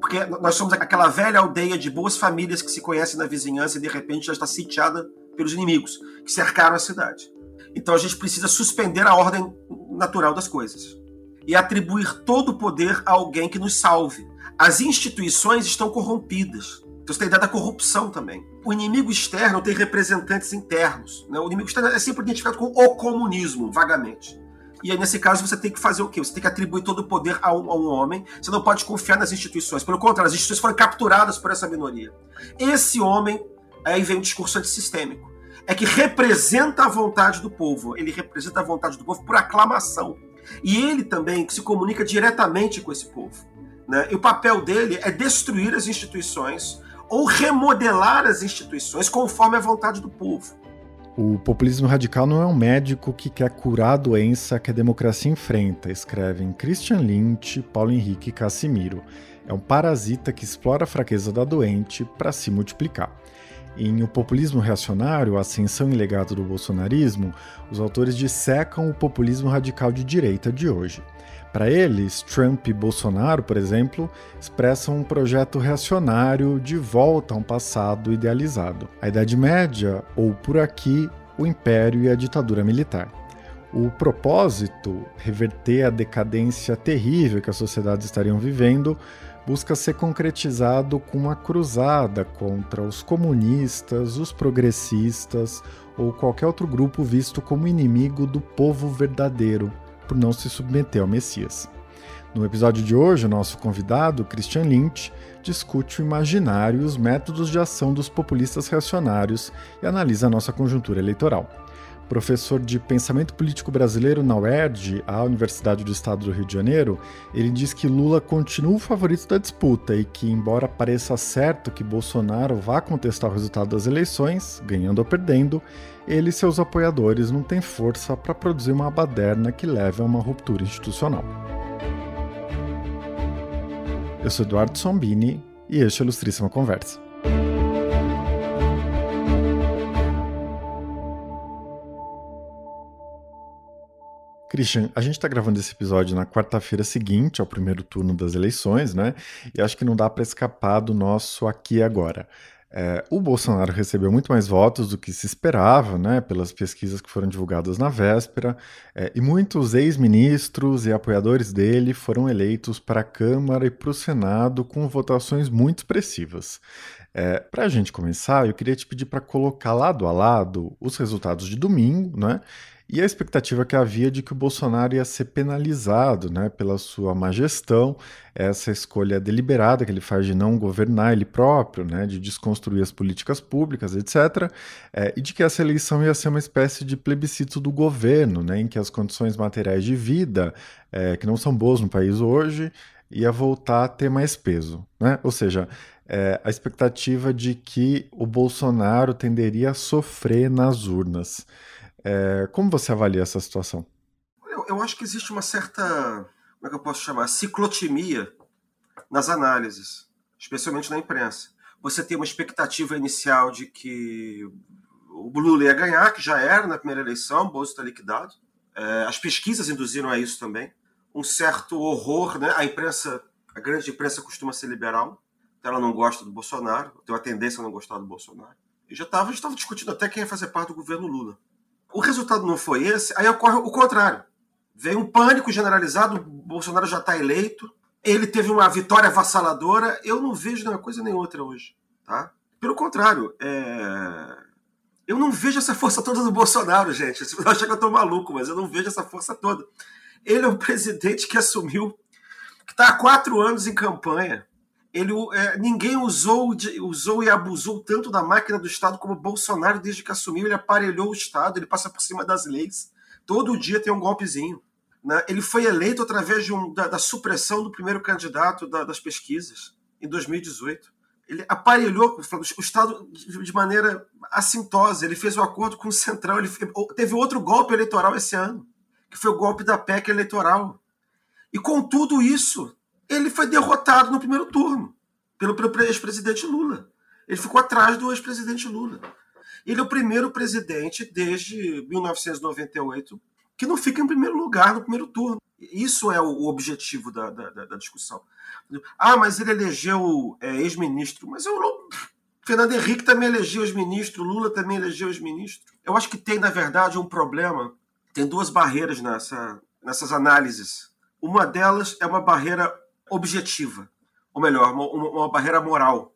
Porque nós somos aquela velha aldeia de boas famílias que se conhecem na vizinhança e de repente já está sitiada pelos inimigos que cercaram a cidade. Então a gente precisa suspender a ordem natural das coisas e atribuir todo o poder a alguém que nos salve. As instituições estão corrompidas. Então você tem a ideia da corrupção também. O inimigo externo tem representantes internos. Né? O inimigo externo é sempre identificado com o comunismo, vagamente. E aí, nesse caso, você tem que fazer o quê? Você tem que atribuir todo o poder a um, a um, homem. Você não pode confiar nas instituições. Pelo contrário, as instituições foram capturadas por essa minoria. Esse homem, aí vem o discurso antissistêmico. É que representa a vontade do povo. Ele representa a vontade do povo por aclamação. E ele também se comunica diretamente com esse povo. Né? E o papel dele é destruir as instituições ou remodelar as instituições conforme a vontade do povo. O populismo radical não é um médico que quer curar a doença que a democracia enfrenta, escrevem Christian Lynch, Paulo Henrique Casimiro. É um parasita que explora a fraqueza da doente para se multiplicar. Em O Populismo Reacionário, a Ascensão e Legado do Bolsonarismo, os autores dissecam o populismo radical de direita de hoje. Para eles, Trump e Bolsonaro, por exemplo, expressam um projeto reacionário de volta a um passado idealizado. A Idade Média, ou por aqui, o Império e a ditadura militar. O propósito, reverter a decadência terrível que as sociedades estariam vivendo, busca ser concretizado com uma cruzada contra os comunistas, os progressistas ou qualquer outro grupo visto como inimigo do povo verdadeiro por não se submeter ao Messias. No episódio de hoje, o nosso convidado, Christian Lynch, discute o imaginário e os métodos de ação dos populistas reacionários e analisa a nossa conjuntura eleitoral. Professor de Pensamento Político Brasileiro na UERJ, a Universidade do Estado do Rio de Janeiro, ele diz que Lula continua o favorito da disputa e que, embora pareça certo que Bolsonaro vá contestar o resultado das eleições, ganhando ou perdendo, ele e seus apoiadores não têm força para produzir uma baderna que leve a uma ruptura institucional. Eu sou Eduardo Sombini e este é a Ilustríssima Conversa. Christian, a gente está gravando esse episódio na quarta-feira seguinte ao primeiro turno das eleições, né? E acho que não dá para escapar do nosso aqui agora. É, o Bolsonaro recebeu muito mais votos do que se esperava, né, pelas pesquisas que foram divulgadas na véspera, é, e muitos ex-ministros e apoiadores dele foram eleitos para a Câmara e para o Senado com votações muito expressivas. É, para a gente começar, eu queria te pedir para colocar lado a lado os resultados de domingo, né, e a expectativa que havia de que o Bolsonaro ia ser penalizado né, pela sua má gestão, essa escolha deliberada que ele faz de não governar ele próprio, né, de desconstruir as políticas públicas, etc., é, e de que essa eleição ia ser uma espécie de plebiscito do governo, né, em que as condições materiais de vida, é, que não são boas no país hoje, ia voltar a ter mais peso. Né? Ou seja, é, a expectativa de que o Bolsonaro tenderia a sofrer nas urnas. É, como você avalia essa situação? Eu, eu, acho que existe uma certa, como é que eu posso chamar, ciclotimia nas análises, especialmente na imprensa. Você tem uma expectativa inicial de que o Lula ia ganhar, que já era na primeira eleição, o Bolsonaro está liquidado. É, as pesquisas induziram a isso também. Um certo horror, né? A imprensa, a grande imprensa costuma ser liberal, ela não gosta do Bolsonaro, tem uma tendência a não gostar do Bolsonaro. E já estava discutindo até quem ia fazer parte do governo Lula. O resultado não foi esse, aí ocorre o contrário. Vem um pânico generalizado, Bolsonaro já está eleito, ele teve uma vitória avassaladora. Eu não vejo nenhuma coisa nem outra hoje. Tá? Pelo contrário, é... eu não vejo essa força toda do Bolsonaro, gente. Você vai achar que eu estou maluco, mas eu não vejo essa força toda. Ele é um presidente que assumiu, que está há quatro anos em campanha, ele, é, ninguém usou, usou e abusou tanto da máquina do Estado como Bolsonaro desde que assumiu. Ele aparelhou o Estado, ele passa por cima das leis. Todo dia tem um golpezinho. Né? Ele foi eleito através de um, da, da, supressão do primeiro candidato da, das pesquisas, em 2018. Ele aparelhou o Estado de maneira assintosa. Ele fez um acordo com o Centrão. Ele teve outro golpe eleitoral esse ano, que foi o golpe da PEC eleitoral. E com tudo isso, ele foi derrotado no primeiro turno pelo, pelo ex-presidente Lula. Ele ficou atrás do ex-presidente Lula. Ele é o primeiro presidente desde 1998 que não fica em primeiro lugar no primeiro turno. Isso é o objetivo da, da, da discussão. Ah, mas ele elegeu é, ex-ministro. Mas eu. Fernando Henrique também elegeu ex-ministro, Lula também elegeu ex-ministro. Eu acho que tem, na verdade, um problema. Tem duas barreiras nessa, nessas análises. Uma delas é uma barreira objetiva, ou melhor, uma, uma barreira moral.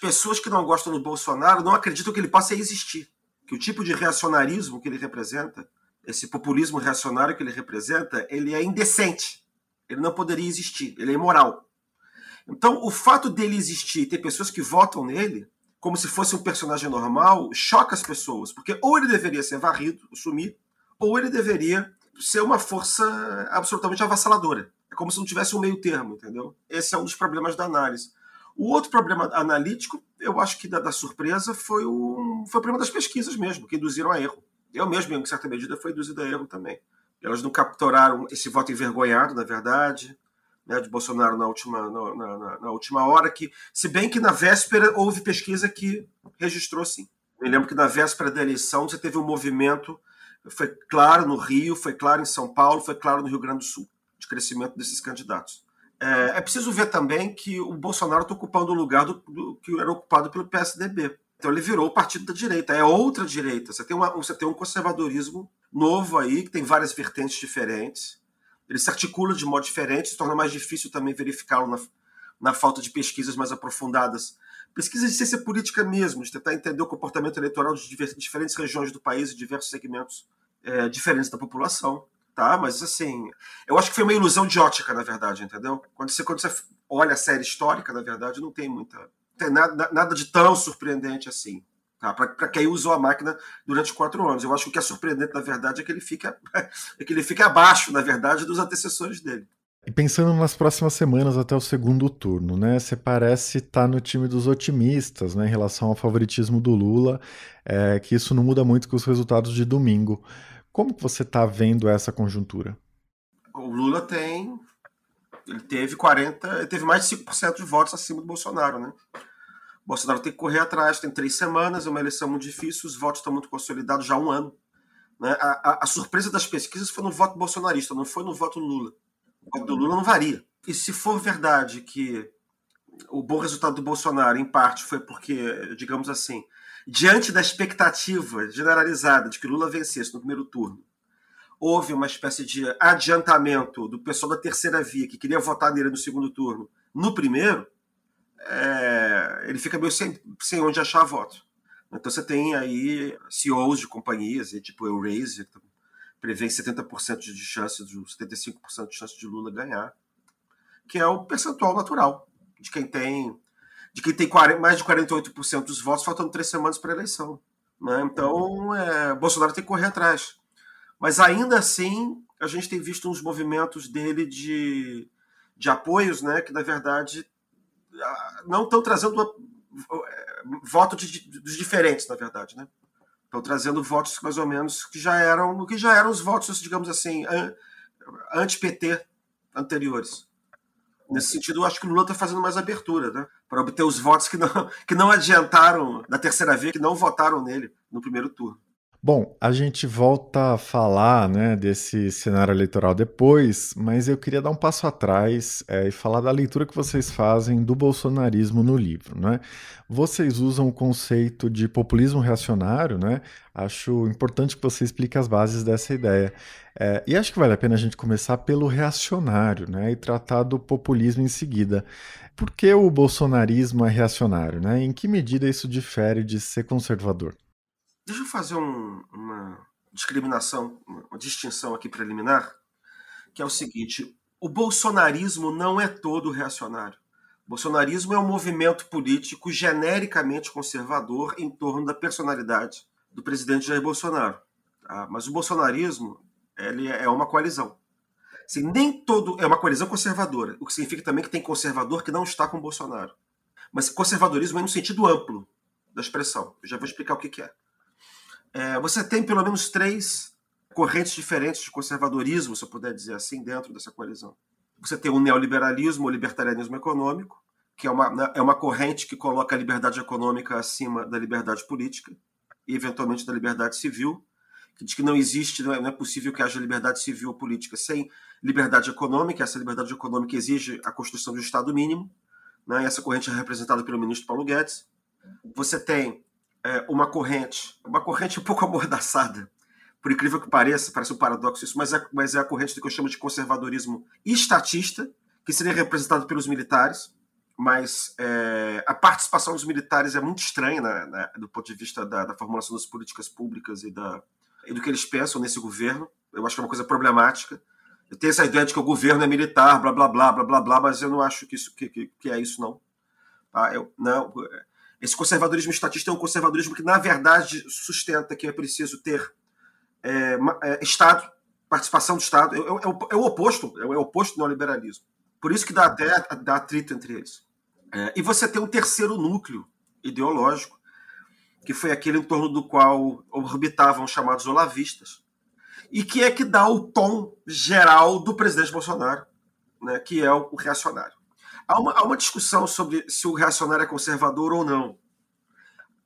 Pessoas que não gostam do Bolsonaro não acreditam que ele possa existir, que o tipo de reacionarismo que ele representa, esse populismo reacionário que ele representa, ele é indecente. Ele não poderia existir, ele é imoral. Então, o fato dele existir e ter pessoas que votam nele, como se fosse um personagem normal, choca as pessoas, porque ou ele deveria ser varrido, sumir, ou ele deveria ser uma força absolutamente avassaladora. É como se não tivesse um meio termo, entendeu? Esse é um dos problemas da análise. O outro problema analítico, eu acho que da, da surpresa, foi o, foi o problema das pesquisas mesmo, que induziram a erro. Eu mesmo, em certa medida, fui induzido a erro também. Elas não capturaram esse voto envergonhado, na verdade, né, de Bolsonaro na última, na, na, na, última hora, que, se bem que na véspera houve pesquisa que registrou sim. Me lembro que na véspera da eleição você teve um movimento, foi claro no Rio, foi claro em São Paulo, foi claro no Rio Grande do Sul crescimento desses candidatos. É, é preciso ver também que o Bolsonaro está ocupando o lugar do, do, que era ocupado pelo PSDB. Então ele virou o partido da direita, é outra direita. Você tem, uma, você tem um conservadorismo novo aí, que tem várias vertentes diferentes. Ele se articula de modo diferente, se torna mais difícil também verificá-lo na, na falta de pesquisas mais aprofundadas. Pesquisas de ciência política mesmo, de tentar entender o comportamento eleitoral de diferentes regiões do país e diversos segmentos é, diferentes da população tá? Mas assim, eu acho que foi uma ilusão de ótica, na verdade, entendeu? Quando você, quando você olha a série histórica, na verdade, não tem muita. Tem nada, nada de tão surpreendente assim. Tá? Para quem usou a máquina durante quatro anos. Eu acho que o que é surpreendente, na verdade, é que ele fica, é que ele fica abaixo, na verdade, dos antecessores dele. E pensando nas próximas semanas até o segundo turno, né? Você parece estar tá no time dos otimistas, né, em relação ao favoritismo do Lula, é, que isso não muda muito com os resultados de domingo. Como que você está vendo essa conjuntura? O Lula tem. Ele teve 40. Ele teve mais de 5% de votos acima do Bolsonaro, né? O Bolsonaro tem que correr atrás, tem três semanas, é uma eleição muito difícil, os votos estão muito consolidados já há um ano. Né? A, a, a, surpresa das pesquisas foi no voto bolsonarista, não foi no voto Lula. O voto do Lula não varia. E se for verdade que o bom resultado do Bolsonaro, em parte, foi porque, digamos assim, diante da expectativa generalizada de que Lula vencesse no primeiro turno, houve uma espécie de adiantamento do pessoal da terceira via que queria votar nele no segundo turno no primeiro, é, ele fica meio sem, sem onde achar voto. Então você tem aí CEOs de companhias, tipo Eurasia, que prevê 70% de chance, 75% de chance de Lula ganhar, que é o percentual natural de quem tem de quem tem 40, mais de 48% dos votos, faltando três semanas para a eleição. Né? Então, é, Bolsonaro tem que correr atrás. Mas ainda assim, a gente tem visto uns movimentos dele de, de apoios, né, que na verdade não estão trazendo é, votos dos diferentes, na verdade, né? Estão trazendo votos mais ou menos que já eram, que já eram os votos, digamos assim, anti-PT anteriores. Nesse sentido, eu acho que o Lula está fazendo mais abertura, né? Para obter os votos que não, que não adiantaram da terceira via, que não votaram nele no primeiro turno. Bom, a gente volta a falar né, desse cenário eleitoral depois, mas eu queria dar um passo atrás é, e falar da leitura que vocês fazem do bolsonarismo no livro. Né? Vocês usam o conceito de populismo reacionário, né? acho importante que você explique as bases dessa ideia. É, e acho que vale a pena a gente começar pelo reacionário né, e tratar do populismo em seguida. Por que o bolsonarismo é reacionário? Né? Em que medida isso difere de ser conservador? Deixa eu fazer um, uma discriminação, uma distinção aqui preliminar, que é o seguinte: o bolsonarismo não é todo reacionário. O bolsonarismo é um movimento político genericamente conservador em torno da personalidade do presidente Jair Bolsonaro. Tá? Mas o bolsonarismo ele é uma coalizão. Assim, nem todo é uma coalizão conservadora, o que significa também que tem conservador que não está com Bolsonaro. Mas conservadorismo é no sentido amplo da expressão. Eu já vou explicar o que, que é. É, você tem pelo menos três correntes diferentes de conservadorismo, se eu puder dizer assim, dentro dessa coalizão. Você tem o neoliberalismo, o libertarianismo econômico, que é uma, né, é uma corrente que coloca a liberdade econômica acima da liberdade política e, eventualmente, da liberdade civil, que diz que não existe, não é, não é possível que haja liberdade civil ou política sem liberdade econômica. Essa liberdade econômica exige a construção de um Estado mínimo. Né? Essa corrente é representada pelo ministro Paulo Guedes. Você tem é, uma corrente, uma corrente um pouco amordaçada, por incrível que pareça, parece um paradoxo isso, mas é, mas é a corrente do que eu chamo de conservadorismo estatista, que seria representado pelos militares, mas é, a participação dos militares é muito estranha né, né, do ponto de vista da, da, formulação das políticas públicas e, da, e do que eles pensam nesse governo. Eu acho que é uma coisa problemática. Eu tenho essa ideia de que o governo é militar, blá blá blá blá blá blá, mas eu não acho que isso que, que, que é isso não. Tá? Eu, não. Esse conservadorismo estatista é um conservadorismo que na verdade sustenta que é preciso ter é, é, Estado, participação do Estado. É, é, é, o oposto, é o oposto do neoliberalismo. Por isso que dá até dá atrito entre eles. É, e você tem um terceiro núcleo ideológico, que foi aquele em torno do qual orbitavam os chamados olavistas, e que é que dá o tom geral do presidente Bolsonaro, né, que é o reacionário. Há uma, há uma discussão sobre se o reacionário é conservador ou não.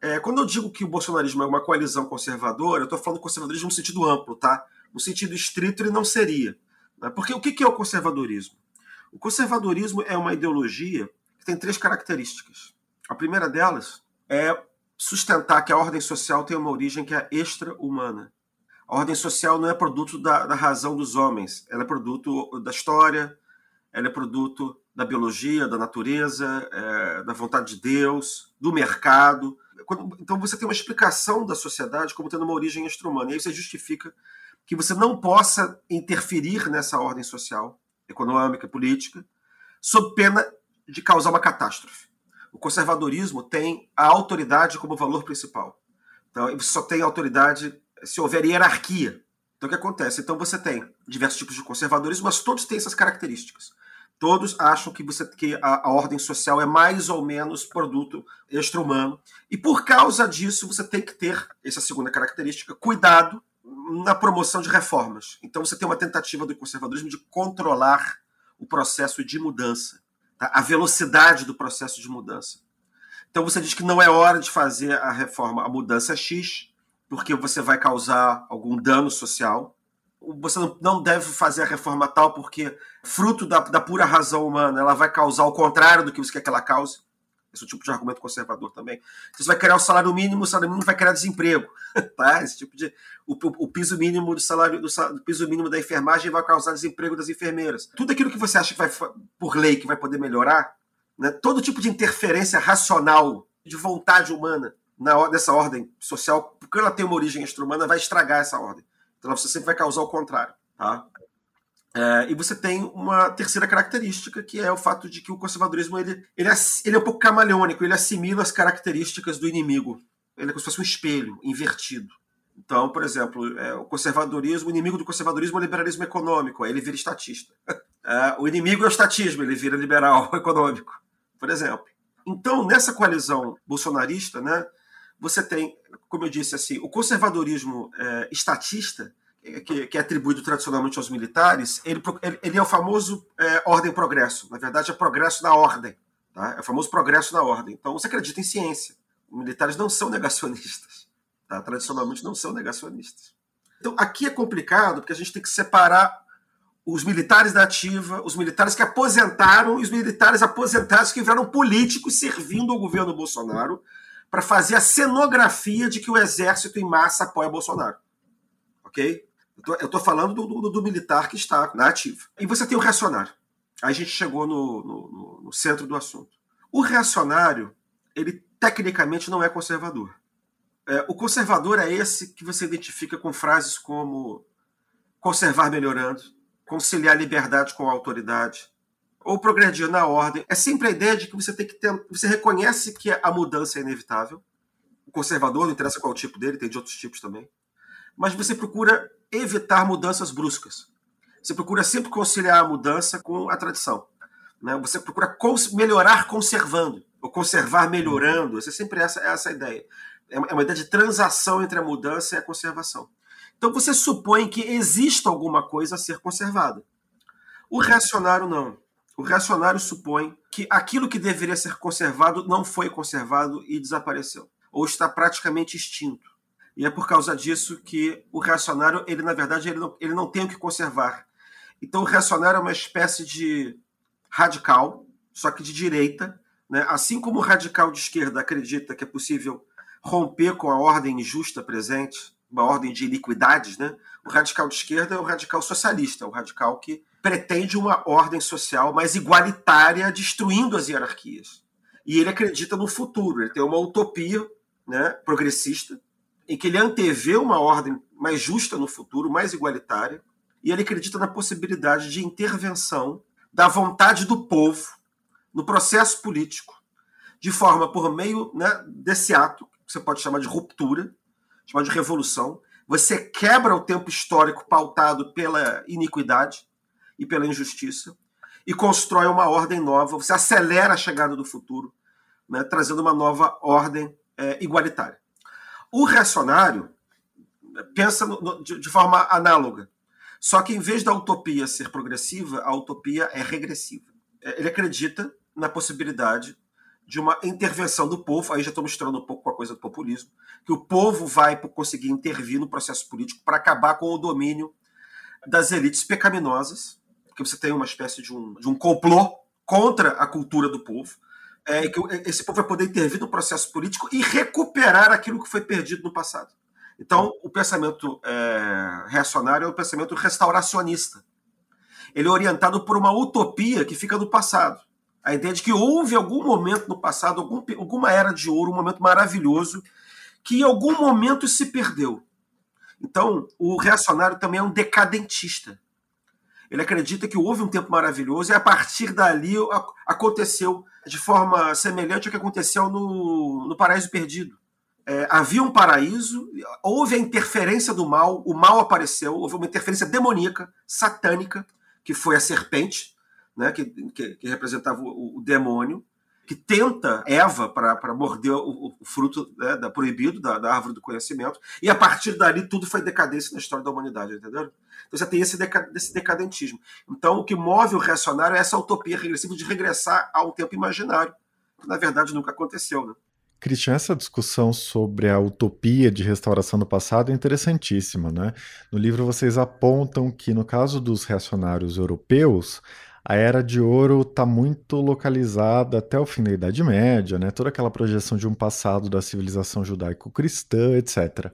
É, quando eu digo que o bolsonarismo é uma coalizão conservadora, eu estou falando conservadorismo no sentido amplo, tá? No sentido estrito, ele não seria. Né? Porque o que é o conservadorismo? O conservadorismo é uma ideologia que tem três características. A primeira delas é sustentar que a ordem social tem uma origem que é extra-humana. A ordem social não é produto da, da, razão dos homens, ela é produto da história, ela é produto da biologia, da natureza, é, da vontade de Deus, do mercado. Então você tem uma explicação da sociedade como tendo uma origem extra-humana. E aí você justifica que você não possa interferir nessa ordem social econômica, política, sob pena de causar uma catástrofe. O conservadorismo tem a autoridade como valor principal. Então, você só tem autoridade se houver hierarquia. Então, o que acontece? Então, você tem diversos tipos de conservadorismo, mas todos têm essas características. Todos acham que, você, que a, a ordem social é mais ou menos produto extra-humano. E por causa disso, você tem que ter, essa segunda característica, cuidado na promoção de reformas. Então você tem uma tentativa do conservadorismo de controlar o processo de mudança, tá? a velocidade do processo de mudança. Então você diz que não é hora de fazer a reforma, a mudança X, porque você vai causar algum dano social. Você não deve fazer a reforma tal porque, fruto da, da pura razão humana, ela vai causar o contrário do que você quer que ela cause. Esse é o tipo de argumento conservador também. Você vai criar o salário mínimo, o salário mínimo vai criar desemprego. Tá? Esse tipo de. O, o piso mínimo do salário, do, do, piso mínimo da enfermagem vai causar desemprego das enfermeiras. Tudo aquilo que você acha que vai, por lei, que vai poder melhorar, né? todo tipo de interferência racional, de vontade humana na, nessa ordem social, porque ela tem uma origem extra-humana, vai estragar essa ordem. Então você sempre vai causar o contrário. Tá? É, e você tem uma terceira característica, que é o fato de que o conservadorismo ele, ele, é, ele é um pouco camaleônico, ele assimila as características do inimigo. Ele é como se fosse um espelho invertido. Então, por exemplo, é, o conservadorismo, o inimigo do conservadorismo é o liberalismo econômico, aí ele vira estatista. É, o inimigo é o estatismo, ele vira liberal econômico, por exemplo. Então, nessa coalizão bolsonarista, né, você tem, como eu disse, assim, o conservadorismo é, estatista que, que, é atribuído tradicionalmente aos militares, ele, ele é o famoso é, ordem-progresso. Na verdade, é progresso na ordem. Tá? É o famoso progresso na ordem. Então, você acredita em ciência. Os militares não são negacionistas. Tá? Tradicionalmente, não são negacionistas. Então, aqui é complicado, porque a gente tem que separar os militares da ativa, os militares que aposentaram e os militares aposentados que viraram políticos servindo ao governo Bolsonaro para fazer a cenografia de que o exército em massa apoia Bolsonaro. Ok? Eu estou falando do, do, do, militar que está na ativa. E você tem o reacionário. Aí a gente chegou no, no, no centro do assunto. O reacionário, ele tecnicamente não é conservador. É, o conservador é esse que você identifica com frases como conservar melhorando, conciliar liberdade com autoridade, ou progredir na ordem. É sempre a ideia de que você tem que ter. Você reconhece que a mudança é inevitável. O conservador, não interessa qual tipo dele, tem de outros tipos também. Mas você procura evitar mudanças bruscas. Você procura sempre conciliar a mudança com a tradição. Né? Você procura cons melhorar conservando, ou conservar melhorando. Você sempre essa, essa ideia. É é uma ideia de transação entre a mudança e a conservação. Então você supõe que exista alguma coisa a ser conservada. O reacionário não. O reacionário supõe que aquilo que deveria ser conservado não foi conservado e desapareceu, ou está praticamente extinto. E é por causa disso que o reacionário, ele na verdade, ele não, ele não tem o que conservar. Então o reacionário é uma espécie de radical, só que de direita, né? assim como o radical de esquerda acredita que é possível romper com a ordem injusta presente, uma ordem de iniquidades, né? o radical de esquerda é o radical socialista, o radical que pretende uma ordem social mais igualitária, destruindo as hierarquias. E ele acredita no futuro, ele tem uma utopia né, progressista, em que ele antevê uma ordem mais justa no futuro, mais igualitária, e ele acredita na possibilidade de intervenção da vontade do povo no processo político, de forma por meio né, desse ato, que você pode chamar de ruptura, chamar de revolução. Você quebra o tempo histórico pautado pela iniquidade e pela injustiça e constrói uma ordem nova. Você acelera a chegada do futuro, né, trazendo uma nova ordem é, igualitária. O reacionário pensa no, no, de, de forma análoga. Só que em vez da utopia ser progressiva, a utopia é regressiva. É, ele acredita na possibilidade de uma intervenção do povo, aí já estou misturando um pouco com a coisa do populismo, que o povo vai conseguir intervir no processo político para acabar com o domínio das elites pecaminosas, que você tem uma espécie de um, de um complô contra a cultura do povo, é, que esse povo vai poder intervir no processo político e recuperar aquilo que foi perdido no passado. Então, o pensamento é, reacionário é o pensamento restauracionista. Ele é orientado por uma utopia que fica no passado. A ideia de que houve algum momento no passado, algum, alguma era de ouro, um momento maravilhoso, que em algum momento se perdeu. Então, o reacionário também é um decadentista. Ele acredita que houve um tempo maravilhoso e a partir dali aconteceu de forma semelhante ao que aconteceu no, no Paraíso Perdido. É, havia um paraíso, houve a interferência do mal, o mal apareceu, houve uma interferência demoníaca, satânica, que foi a serpente, né, que, que, que representava o, o, demônio, que tenta Eva para morder o, o fruto né, da, proibido da, da, árvore do conhecimento, e a partir dali tudo foi decadência na história da humanidade, entendeu? Então você tem esse, deca, esse decadentismo. Então o que move o reacionário é essa utopia regressiva de regressar a um tempo imaginário, que na verdade nunca aconteceu. Né? Christian, essa discussão sobre a utopia de restauração do passado é interessantíssima, né? No livro vocês apontam que, no caso dos reacionários europeus, a Era de Ouro está muito localizada até o fim da Idade Média, né? Toda aquela projeção de um passado da civilização judaico-cristã, etc.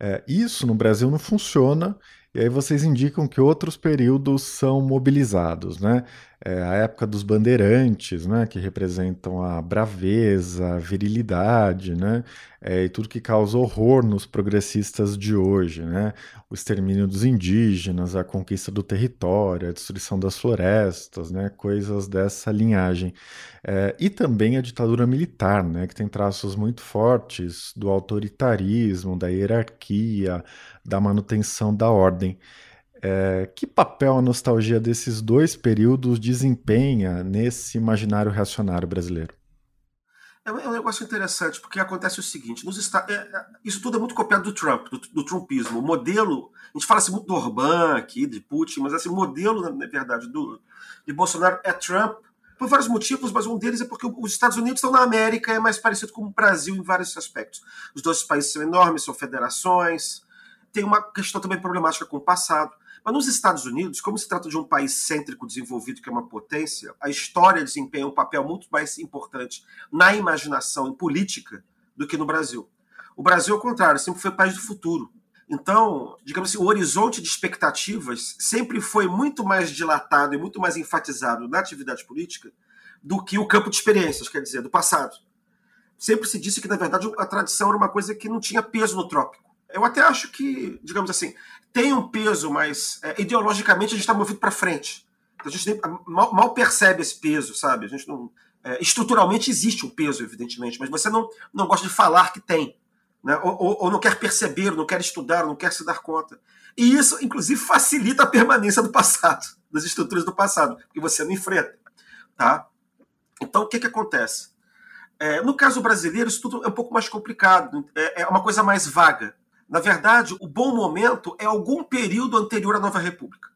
É, isso no Brasil não funciona e aí vocês indicam que outros períodos são mobilizados, né? É a época dos bandeirantes, né? Que representam a braveza, a virilidade, né? É, e tudo que causa horror nos progressistas de hoje, né? O extermínio dos indígenas, a conquista do território, a destruição das florestas, né? Coisas dessa linhagem. É, e também a ditadura militar, né? Que tem traços muito fortes do autoritarismo, da hierarquia, da manutenção da ordem. É, que papel a nostalgia desses dois períodos desempenha nesse imaginário reacionário brasileiro? É um, é negócio interessante, porque acontece o seguinte: nos é, é, isso tudo é muito copiado do Trump, do, do, Trumpismo. O modelo, a gente fala assim muito do Orbán aqui, de Putin, mas esse modelo, na verdade, do, de Bolsonaro é Trump por vários motivos, mas um deles é porque os Estados Unidos estão na América, é mais parecido com o Brasil em vários aspectos. Os dois países são enormes, são federações, tem uma questão também problemática com o passado. Mas nos Estados Unidos, como se trata de um país cêntrico desenvolvido, que é uma potência, a história desempenha um papel muito mais importante na imaginação e política do que no Brasil. O Brasil, ao contrário, sempre foi o país do futuro. Então, digamos assim, o horizonte de expectativas sempre foi muito mais dilatado e muito mais enfatizado na atividade política do que o campo de experiências, quer dizer, do passado. Sempre se disse que, na verdade, a tradição era uma coisa que não tinha peso no trópico eu até acho que, digamos assim, tem um peso, mas é, ideologicamente a gente está movido para frente. Então, a gente nem, mal, mal, percebe esse peso, sabe? A gente não, é, estruturalmente existe um peso, evidentemente, mas você não, não gosta de falar que tem. Né? Ou, ou, ou não quer perceber, não quer estudar, não quer se dar conta. E isso, inclusive, facilita a permanência do passado, das estruturas do passado, que você não enfrenta. Tá? Então, o que, que acontece? É, no caso brasileiro, isso tudo é um pouco mais complicado, é, é uma coisa mais vaga. Na verdade, o bom momento é algum período anterior à Nova República.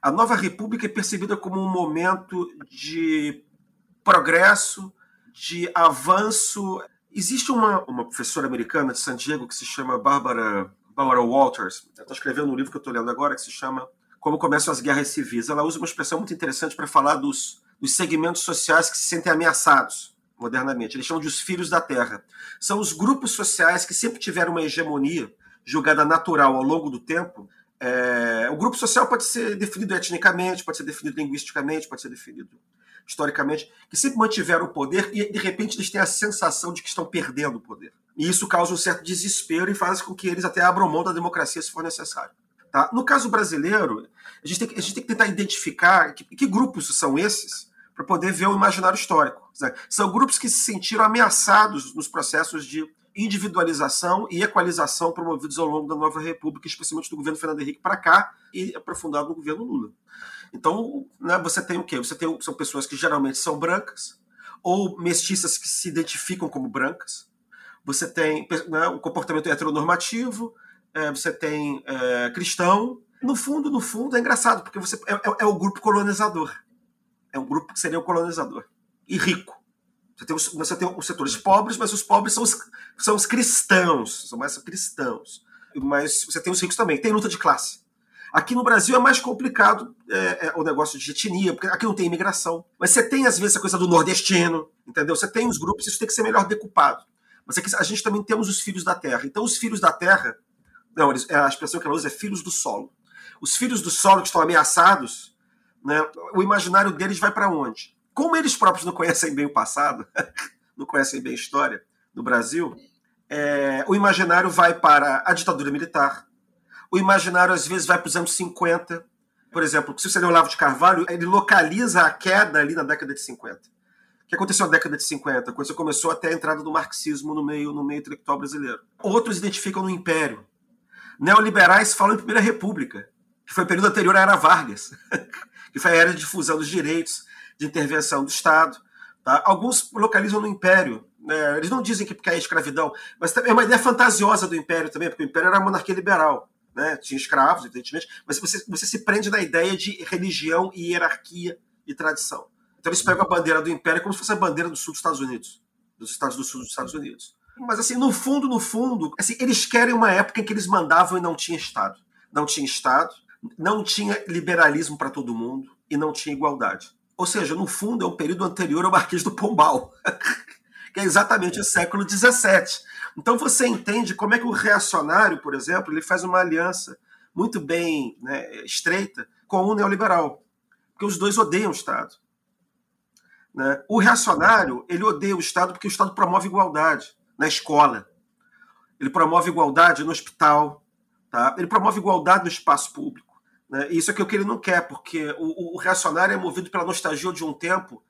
A Nova República é percebida como um momento de progresso, de avanço Existe uma, uma professora americana de San Diego que se chama Barbara, Barbara Walters. Ela está escrevendo um livro que eu estou lendo agora que se chama Como Começam as Guerras Civis. Ela usa uma expressão muito interessante para falar dos, dos segmentos sociais que se sentem ameaçados modernamente. Eles chamam de os filhos da terra. São os grupos sociais que sempre tiveram uma hegemonia julgada natural ao longo do tempo. É, o grupo social pode ser definido etnicamente, pode ser definido linguisticamente, pode ser definido historicamente, que sempre mantiveram o poder e de repente eles têm a sensação de que estão perdendo o poder. E isso causa um certo desespero e faz com que eles até abram mão da democracia se for necessário. Tá? No caso brasileiro, a gente tem que, a gente tem que tentar identificar que, que grupos são esses para poder ver o imaginário histórico. São grupos que se sentiram ameaçados nos processos de individualização e equalização promovidos ao longo da nova república, especialmente do governo Fernando Henrique para cá e aprofundado no governo Lula. Então, né, você tem o quê? Você tem são pessoas que geralmente são brancas ou mestiças que se identificam como brancas. Você tem né, um comportamento heteronormativo, é, você tem é, cristão. No fundo, no fundo, é engraçado, porque você é, é, é o grupo colonizador é um grupo que seria o colonizador. E rico. Você tem, os, você tem os setores pobres, mas os pobres são os, são os cristãos, são mais cristãos. Mas você tem os ricos também. Tem luta de classe. Aqui no Brasil é mais complicado é, é, o negócio de etnia, porque aqui não tem imigração. Mas você tem, às vezes, a coisa do nordestino, entendeu? Você tem os grupos, isso tem que ser melhor decupado. Mas aqui a gente também temos os filhos da terra. Então, os filhos da terra, não, eles, a expressão que ela usa é filhos do solo. Os filhos do solo que estão ameaçados, né, o imaginário deles vai para onde? Como eles próprios não conhecem bem o passado, não conhecem bem a história do Brasil, é, o imaginário vai para a ditadura militar. O imaginário, às vezes, vai para os anos 50. Por exemplo, se você ler o Olavo de Carvalho, ele localiza a queda ali na década de 50. O que aconteceu na década de 50? Quando você começou até a entrada do marxismo no meio, no meio intelectual brasileiro. Outros identificam no Império. Neoliberais falam em Primeira República, que foi o período anterior à Era Vargas. que foi a era de difusão dos direitos de intervenção do Estado. Tá? Alguns localizam no Império. Né? Eles não dizem que porque é escravidão, mas é uma ideia fantasiosa do Império também, porque o Império era uma monarquia liberal. Né? Tinha escravos, evidentemente, mas você, você se prende na ideia de religião e hierarquia e tradição. Então eles pegam a bandeira do Império como se fosse a bandeira do sul dos Estados Unidos, dos Estados do Sul dos Estados Unidos. Mas assim, no fundo, no fundo, assim, eles querem uma época em que eles mandavam e não tinha Estado. Não tinha Estado, não tinha liberalismo para todo mundo e não tinha igualdade. Ou seja, no fundo, é um período anterior ao Marquês do Pombal, que é exatamente o século XVII. Então você entende como é que o reacionário, por exemplo, ele faz uma aliança muito bem né, estreita com o neoliberal, porque os dois odeiam o Estado. Né? O reacionário ele odeia o Estado porque o Estado promove igualdade na escola, ele promove igualdade no hospital, tá? ele promove igualdade no espaço público. Né? Isso é o que ele não quer, porque o, o reacionário é movido pela nostalgia de um tempo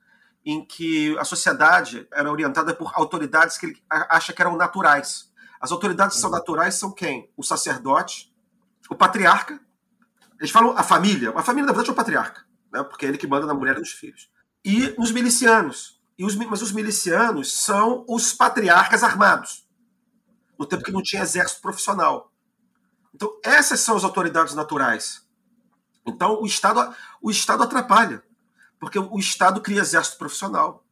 em que a sociedade era orientada por autoridades que ele acha que eram naturais. As autoridades que são naturais são quem? O sacerdote, o patriarca. Eles falam a família. A família, na verdade, é o patriarca, né? porque é ele que manda na mulher e nos filhos. E os milicianos. E os, mas os milicianos são os patriarcas armados, no tempo que não tinha exército profissional. Então, essas são as autoridades naturais. Então o Estado, o Estado atrapalha, porque o Estado cria exército profissional,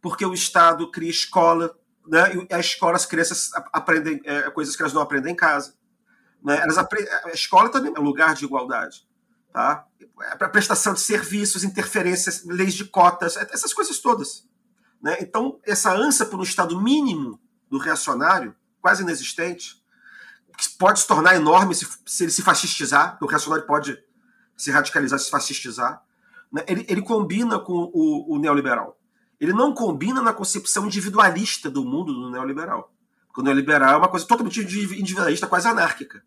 porque o Estado cria escola, né? E a escola, as crianças aprendem é, coisas que elas não aprendem em casa. Né? Elas aprendem, a escola também é lugar de igualdade. Tá? É para prestação de serviços, interferências, leis de cotas, é, essas coisas todas. Né? Então, essa ânsia por um Estado mínimo do reacionário, quase inexistente, que pode se tornar enorme se, se ele se fascistizar, o reacionário pode se radicalizar, se fascistizar. Né? Ele, ele combina com o, o, neoliberal. Ele não combina na concepção individualista do mundo do neoliberal. Porque o neoliberal é uma coisa totalmente individualista, quase anárquica.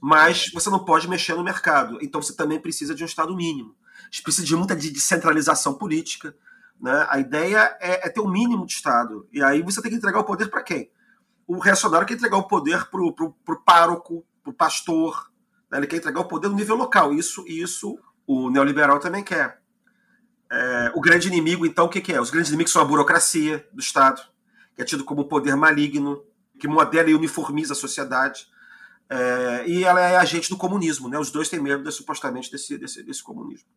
Mas você não pode mexer no mercado. Então você também precisa de um Estado mínimo. Gente precisa de muita descentralização política. Né? A ideia é, é ter um mínimo de Estado. E aí você tem que entregar o poder para quem? O reacionário quer entregar o poder para o pároco, para o pastor? Ele quer entregar o poder no nível local. Isso, isso o neoliberal também quer. É, o grande inimigo, então, o que, que, é? Os grandes inimigos são a burocracia do Estado, que é tido como um poder maligno, que modela e uniformiza a sociedade. É, e ela é agente do comunismo. Né? Os dois têm medo, supostamente, desse, desse, desse comunismo.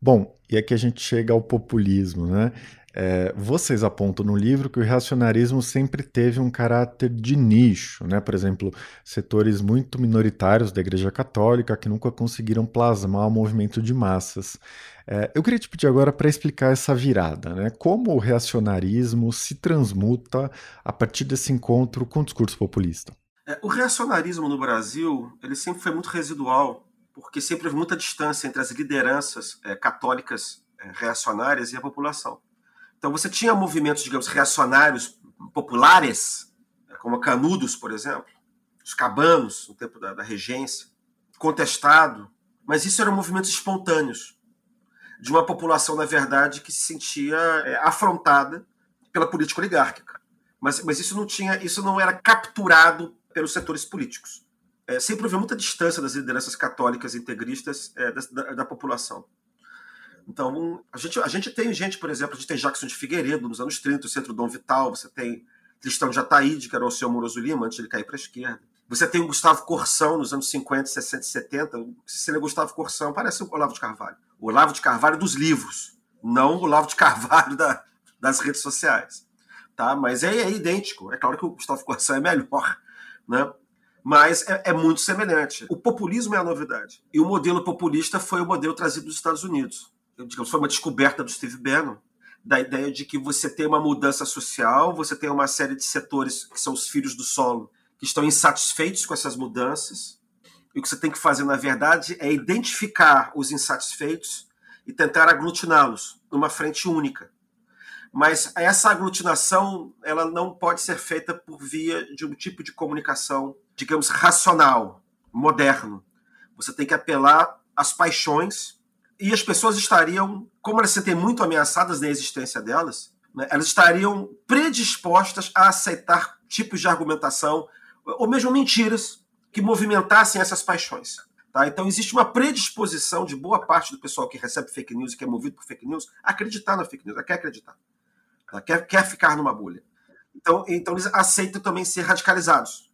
Bom, e aqui a gente chega ao populismo, né? É, vocês apontam no livro que o reacionarismo sempre teve um caráter de nicho, né? Por exemplo, setores muito minoritários da Igreja Católica que nunca conseguiram plasmar o movimento de massas. É, eu queria te pedir agora para explicar essa virada, né? Como o reacionarismo se transmuta a partir desse encontro com o discurso populista. É, o reacionarismo no Brasil ele sempre foi muito residual, porque sempre houve muita distância entre as lideranças é, católicas é, reacionárias e a população. Então você tinha movimentos, digamos, reacionários populares, como Canudos, por exemplo, os cabanos, no tempo da, da regência, contestado, mas isso eram movimentos espontâneos de uma população, na verdade, que se sentia é, afrontada pela política oligárquica. Mas, mas isso não tinha, isso não era capturado pelos setores políticos. É, sempre houve muita distância das lideranças católicas integristas é, da, da, da população. Então, a gente, a gente tem gente, por exemplo, a gente tem Jackson de Figueiredo nos anos 30, o centro Dom Vital, você tem Cristão de Ataíde, que era o seu Moroso Lima, antes de ele cair para a esquerda. Você tem o Gustavo Corsão nos anos 50, 60 e 70. Se ele é Gustavo Corsão, parece o Olavo de Carvalho. O Olavo de Carvalho dos livros, não o Olavo de Carvalho da, das redes sociais. Tá? Mas é, é, idêntico. É claro que o Gustavo Corsão é melhor, né? mas é, é muito semelhante. O populismo é a novidade. E o modelo populista foi o modelo trazido dos Estados Unidos digamos, foi uma descoberta do Steve Bannon, da ideia de que você tem uma mudança social, você tem uma série de setores que são os filhos do solo, que estão insatisfeitos com essas mudanças. E o que você tem que fazer, na verdade, é identificar os insatisfeitos e tentar aglutiná-los numa frente única. Mas essa aglutinação ela não pode ser feita por via de um tipo de comunicação, digamos, racional, moderno. Você tem que apelar às paixões e as pessoas estariam, como elas se sentem muito ameaçadas na existência delas, né, elas estariam predispostas a aceitar tipos de argumentação ou mesmo mentiras que movimentassem essas paixões. Tá? Então existe uma predisposição de boa parte do pessoal que recebe fake news e que é movido por fake news a acreditar na fake news, a quer acreditar, tá? quer, quer ficar numa bolha. Então, então eles aceitam também ser radicalizados.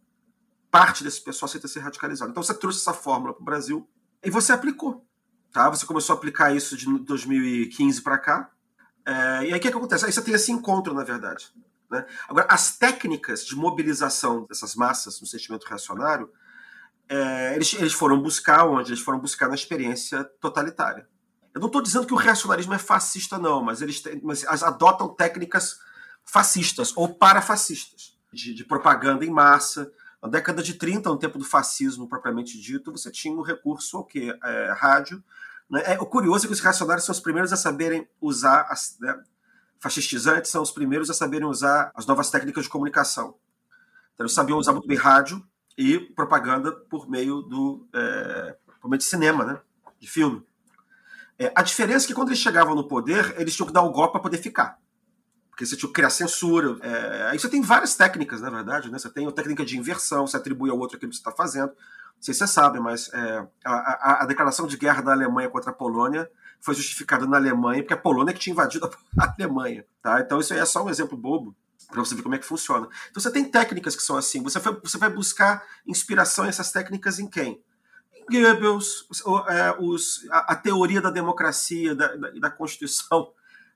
Parte desse pessoal aceita ser radicalizado. Então você trouxe essa fórmula para o Brasil e você aplicou. Tá? Você começou a aplicar isso de 2015 para cá. É, e aí o que, que acontece? Aí você tem esse encontro, na verdade. Né? Agora, as técnicas de mobilização dessas massas no sentimento reacionário, é, eles, eles foram buscar onde? Eles foram buscar na experiência totalitária. Eu não estou dizendo que o reacionarismo é fascista, não, mas eles, têm, mas adotam técnicas fascistas ou parafascistas, de, de propaganda em massa, na década de 30, no tempo do fascismo propriamente dito, você tinha o um recurso ao quê? É, rádio. Né? É, o curioso é que os reacionários são os primeiros a saberem usar, as, né? fascistizantes são os primeiros a saberem usar as novas técnicas de comunicação. Então, eles sabiam usar muito bem rádio e propaganda por meio do é, por meio de cinema, né? de filme. É, a diferença é que quando eles chegavam no poder, eles tinham que dar o golpe para poder ficar porque você tinha que criar censura. É, aí você tem várias técnicas, na verdade, né? Você tem a técnica de inversão, você atribui ao outro aquilo que você está fazendo. Não sei se você sabe, mas é, a, a, a, declaração de guerra da Alemanha contra a Polônia foi justificada na Alemanha, porque a Polônia que tinha invadido a Alemanha. Tá? Então isso aí é só um exemplo bobo para você ver como é que funciona. Então você tem técnicas que são assim. Você vai, você vai buscar inspiração essas técnicas em quem? Em Goebbels, os, é, os, a, a, teoria da democracia e da, da, da Constituição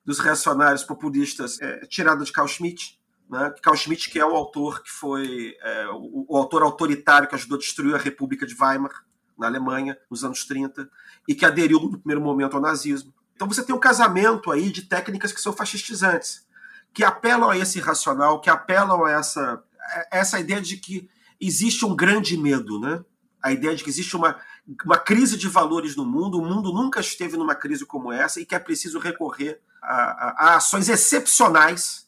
dos reacionários populistas é, tirado de Carl Schmitt. Né? Carl Schmitt, que é o autor que foi é, o, o, autor autoritário que ajudou a destruir a República de Weimar, na Alemanha, nos anos 30, e que aderiu no primeiro momento ao nazismo. Então você tem um casamento aí de técnicas que são fascistizantes, que apelam a esse racional, que apelam a essa, a essa ideia de que existe um grande medo, né? A ideia de que existe uma, uma crise de valores no mundo, o mundo nunca esteve numa crise como essa e que é preciso recorrer a, a, ações excepcionais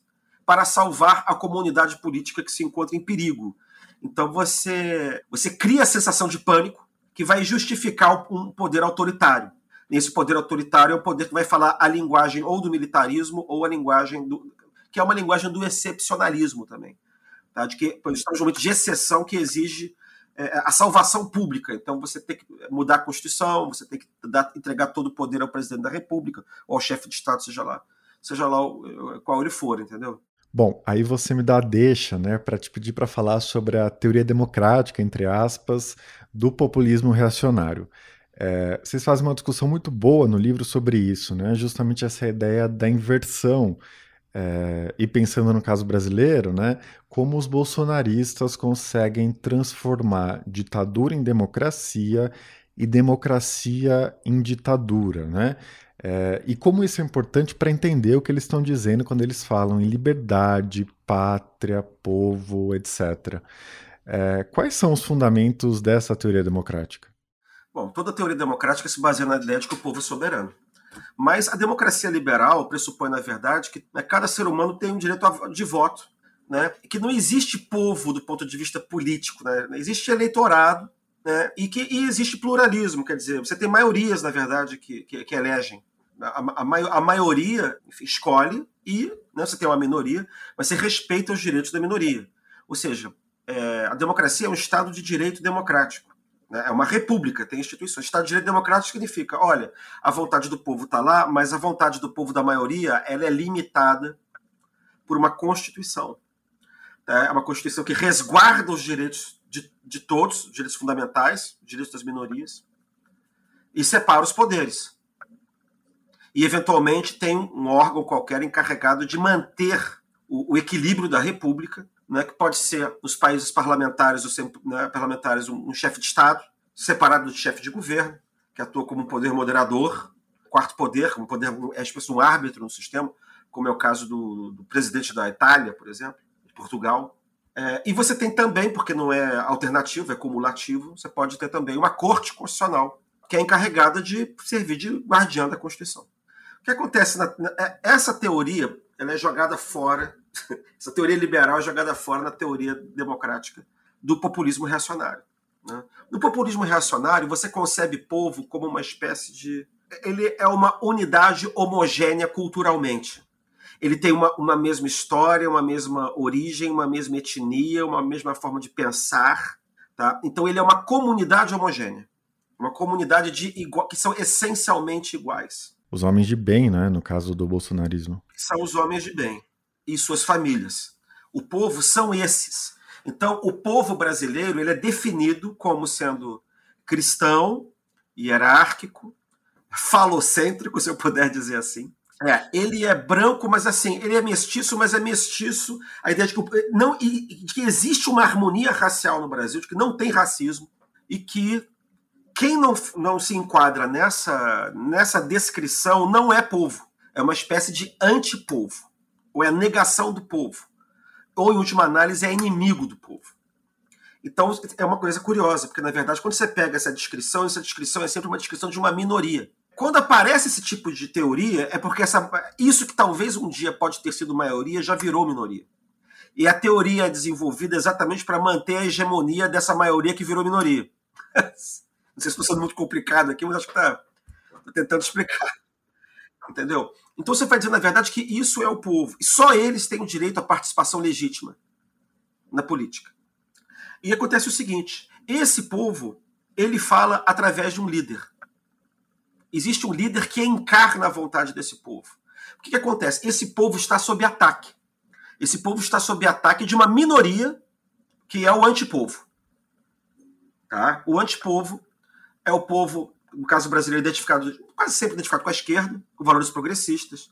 para salvar a comunidade política que se encontra em perigo. Então você, você cria a sensação de pânico que vai justificar um poder autoritário. Esse poder autoritário é o poder que vai falar a linguagem ou do militarismo ou a linguagem do. que é uma linguagem do excepcionalismo também. Tá? De que estamos num momento de exceção que exige é, a salvação pública. Então você tem que mudar a Constituição, você tem que dar, entregar todo o poder ao presidente da República, ou ao chefe de Estado, seja lá, seja lá qual ele for, entendeu? Bom, aí você me dá a deixa, né, para te pedir para falar sobre a teoria democrática, entre aspas, do populismo reacionário. É, vocês fazem uma discussão muito boa no livro sobre isso, né? Justamente essa ideia da inversão É, e pensando no caso brasileiro, né, como os bolsonaristas conseguem transformar ditadura em democracia e democracia em ditadura, né? É, e como isso é importante para entender o que eles estão dizendo quando eles falam em liberdade, pátria, povo, etc. É, quais são os fundamentos dessa teoria democrática? Bom, toda teoria democrática se baseia na ideia de que o povo é soberano. Mas a democracia liberal pressupõe, na verdade, que né, cada ser humano tem um direito de voto, né, que não existe povo do ponto de vista político, né, existe eleitorado né, e que e existe pluralismo, quer dizer, você tem maiorias, na verdade, que, que, que elegem. A, a, a maioria enfim, escolhe e né, você tem uma minoria, mas você respeita os direitos da minoria. Ou seja, é, a democracia é um Estado de direito democrático. Né? É uma república, tem instituições. Estado de direito democrático significa, olha, a vontade do povo está lá, mas a vontade do povo da maioria ela é limitada por uma Constituição. Tá? É uma Constituição que resguarda os direitos de, de todos, os direitos fundamentais, os direitos das minorias, e separa os poderes. E, eventualmente, tem um órgão qualquer encarregado de manter o, o equilíbrio da República né, que pode ser nos países parlamentares, né, parlamentares um, um chefe de Estado, separado do chefe de governo, que atua como um poder moderador, quarto poder, um poder é tipo um árbitro no sistema, como é o caso do, do presidente da Itália, por exemplo, de Portugal. É, e você tem também, porque não é alternativo, é cumulativo, você pode ter também uma corte constitucional, que é encarregada de servir de guardiã da Constituição. Que acontece? Na, na, é, essa teoria ela é jogada fora essa teoria liberal é jogada fora na teoria democrática do populismo reacionário. Né? No populismo reacionário, você concebe povo como uma espécie de. Ele é uma unidade homogênea culturalmente. Ele tem uma, uma mesma história, uma mesma origem, uma mesma etnia, uma mesma forma de pensar. Tá? Então, ele é uma comunidade homogênea. Uma comunidade de que são essencialmente iguais. Os homens de bem, né? No caso do bolsonarismo. São os homens de bem e suas famílias. O povo são esses. Então, o povo brasileiro ele é definido como sendo cristão, hierárquico, falocêntrico, se eu puder dizer assim. É, ele é branco, mas assim, ele é mestiço, mas é mestiço. A ideia de que, não, de que existe uma harmonia racial no Brasil, de que não tem racismo, e que quem não, não se enquadra nessa, nessa descrição não é povo. É uma espécie de antipovo ou é a negação do povo, ou, em última análise, é inimigo do povo. Então, é uma coisa curiosa, porque, na verdade, quando você pega essa descrição, essa descrição é sempre uma descrição de uma minoria. Quando aparece esse tipo de teoria, é porque essa, isso que talvez um dia pode ter sido maioria já virou minoria. E a teoria é desenvolvida exatamente para manter a hegemonia dessa maioria que virou minoria. Não sei se estou sendo muito complicado aqui, mas acho que está tentando explicar. Entendeu? Então você vai dizer, na verdade, que isso é o povo. E só eles têm o direito à participação legítima na política. E acontece o seguinte: esse povo, ele fala através de um líder. Existe um líder que encarna a vontade desse povo. O que, que acontece? Esse povo está sob ataque. Esse povo está sob ataque de uma minoria que é o antipovo. Tá? O antipovo é o povo no caso brasileiro, identificado, quase sempre identificado com a esquerda, com valores progressistas.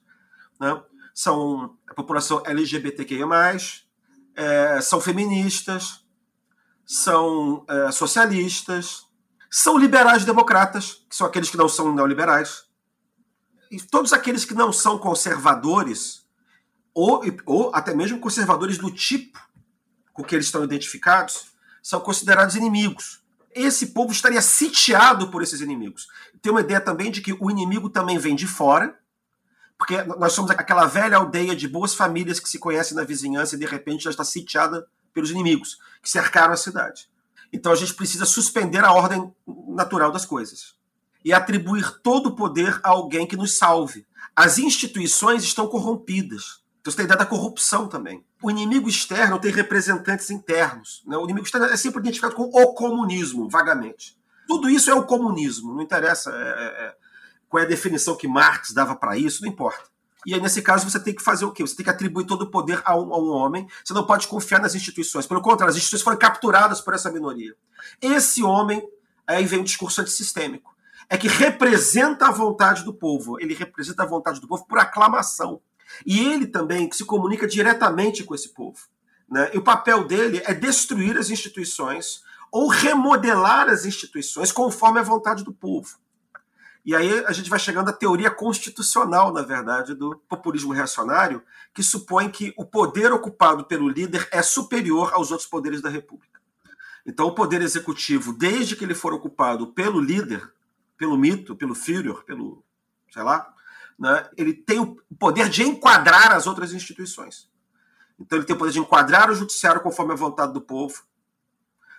Né? São a população LGBTQIA, é, são feministas, são é, socialistas, são liberais democratas, que são aqueles que não são neoliberais. E todos aqueles que não são conservadores, ou, ou até mesmo conservadores do tipo com que eles estão identificados, são considerados inimigos esse povo estaria sitiado por esses inimigos. Tem uma ideia também de que o inimigo também vem de fora, porque nós somos aquela velha aldeia de boas famílias que se conhecem na vizinhança e de repente já está sitiada pelos inimigos que cercaram a cidade. Então a gente precisa suspender a ordem natural das coisas e atribuir todo o poder a alguém que nos salve. As instituições estão corrompidas. Então você tem a ideia da corrupção também. O inimigo externo tem representantes internos. Né? O inimigo externo é sempre identificado com o comunismo, vagamente. Tudo isso é o comunismo, não interessa é, é, é qual é a definição que Marx dava para isso, não importa. E aí, nesse caso, você tem que fazer o quê? Você tem que atribuir todo o poder a um, a um, homem. Você não pode confiar nas instituições. Pelo contrário, as instituições foram capturadas por essa minoria. Esse homem, aí vem o discurso antissistêmico. É que representa a vontade do povo. Ele representa a vontade do povo por aclamação. E ele também se comunica diretamente com esse povo. Né? E o papel dele é destruir as instituições ou remodelar as instituições conforme a vontade do povo. E aí a gente vai chegando à teoria constitucional, na verdade, do populismo reacionário, que supõe que o poder ocupado pelo líder é superior aos outros poderes da República. Então, o poder executivo, desde que ele for ocupado pelo líder, pelo mito, pelo Führer, pelo, sei lá, né, ele tem o poder de enquadrar as outras instituições. Então, ele tem o poder de enquadrar o judiciário conforme a vontade do povo.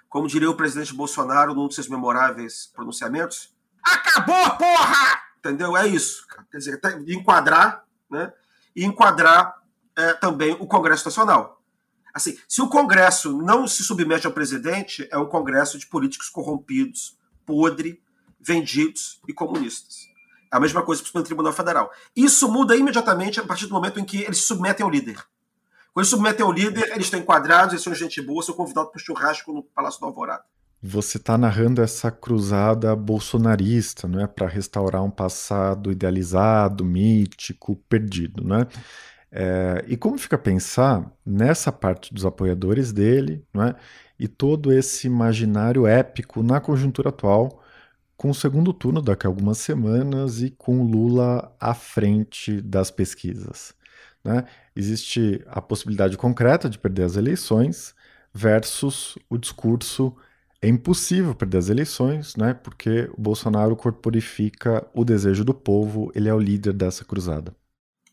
Como diria o presidente Bolsonaro num dos seus memoráveis pronunciamentos, acabou, porra! Entendeu? É isso. Quer dizer, enquadrar, né? E enquadrar é, também o Congresso Nacional. Assim, se o Congresso não se submete ao presidente, é um Congresso de políticos corrompidos, podre, vendidos e comunistas. A mesma coisa para o Tribunal Federal. Isso muda imediatamente a partir do momento em que eles se submetem ao líder. Quando eles submetem ao líder, eles estão enquadrados, eles são gente boa, são convidados para o churrasco no Palácio do Alvorada. Você está narrando essa cruzada bolsonarista, não é, para restaurar um passado idealizado, mítico, perdido, não é? é? e como fica a pensar nessa parte dos apoiadores dele, não é? E todo esse imaginário épico na conjuntura atual, com o segundo turno daqui a algumas semanas e com Lula à frente das pesquisas. Né? Existe a possibilidade concreta de perder as eleições versus o discurso é impossível perder as eleições, né? Porque o Bolsonaro corporifica o desejo do povo, ele é o líder dessa cruzada.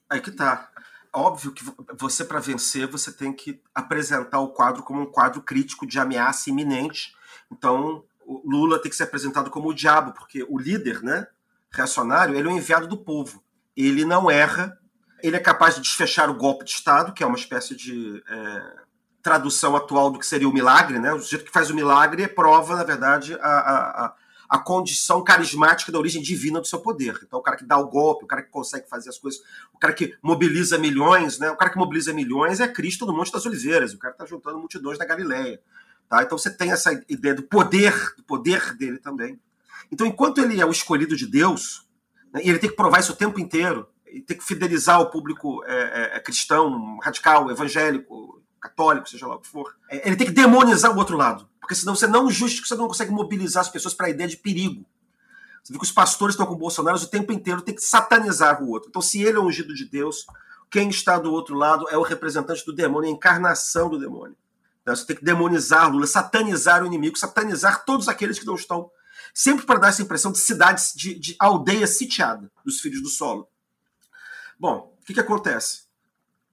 Aí que tá. Óbvio que você, para vencer, você tem que apresentar o quadro como um quadro crítico de ameaça iminente. Então, Lula tem que ser apresentado como o diabo, porque o líder, né, reacionário, ele é o enviado do povo. Ele não erra, ele é capaz de desfechar o golpe de Estado, que é uma espécie de é, tradução atual do que seria o milagre, né? O sujeito que faz o milagre prova, na verdade, a, a, a condição carismática da origem divina do seu poder. Então, o cara que dá o golpe, o cara que consegue fazer as coisas, o cara que mobiliza milhões, né? O cara que mobiliza milhões é Cristo no Monte das Oliveiras, o cara está juntando multidões da Galileia. Tá? Então você tem essa ideia do poder, do poder dele também. Então, enquanto ele é o escolhido de Deus, né, e ele tem que provar isso o tempo inteiro, e tem que fidelizar o público é, é, é cristão, radical, evangélico, católico, seja lá o que for, é, ele tem que demonizar o outro lado. Porque senão você não justifica, você não consegue mobilizar as pessoas para a ideia de perigo. Você vê que os pastores estão com Bolsonaro o tempo inteiro, tem que satanizar o outro. Então, se ele é ungido de Deus, quem está do outro lado é o representante do demônio, a encarnação do demônio. Então, você tem que demonizar Lula, satanizar o inimigo, satanizar todos aqueles que não estão. Sempre para dar essa impressão de cidades, de, de aldeia sitiada dos filhos do solo. Bom, o que, que acontece?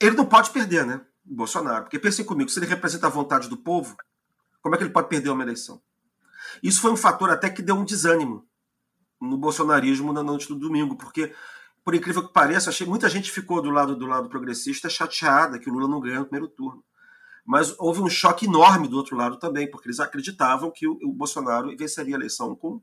Ele não pode perder, né? Bolsonaro. Porque pensem comigo, se ele representa a vontade do povo, como é que ele pode perder uma eleição? Isso foi um fator até que deu um desânimo no bolsonarismo na noite do domingo, porque, por incrível que pareça, achei muita gente ficou do lado do lado progressista chateada que o Lula não ganhou no primeiro turno. Mas houve um choque enorme do outro lado também, porque eles acreditavam que o, o Bolsonaro venceria a eleição com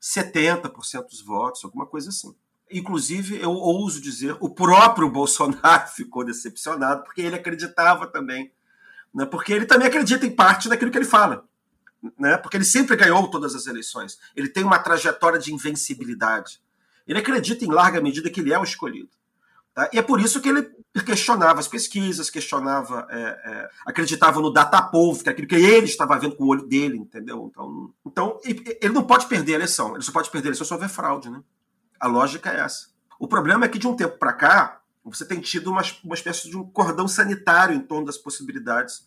70% dos votos, alguma coisa assim. Inclusive, eu ouso dizer, o próprio Bolsonaro ficou decepcionado, porque ele acreditava também. Né? Porque ele também acredita em parte naquilo que ele fala. Né? Porque ele sempre ganhou todas as eleições. Ele tem uma trajetória de invencibilidade. Ele acredita em larga medida que ele é o escolhido. Tá? E é por isso que ele questionava as pesquisas, questionava, é, é, acreditava no datapovo, que é aquilo que ele estava vendo com o olho dele, entendeu? Então, então ele não pode perder a eleição. Ele só pode perder a eleição se houver fraude, né? A lógica é essa. O problema é que de um tempo para cá, você tem tido uma, uma espécie de um cordão sanitário em torno das possibilidades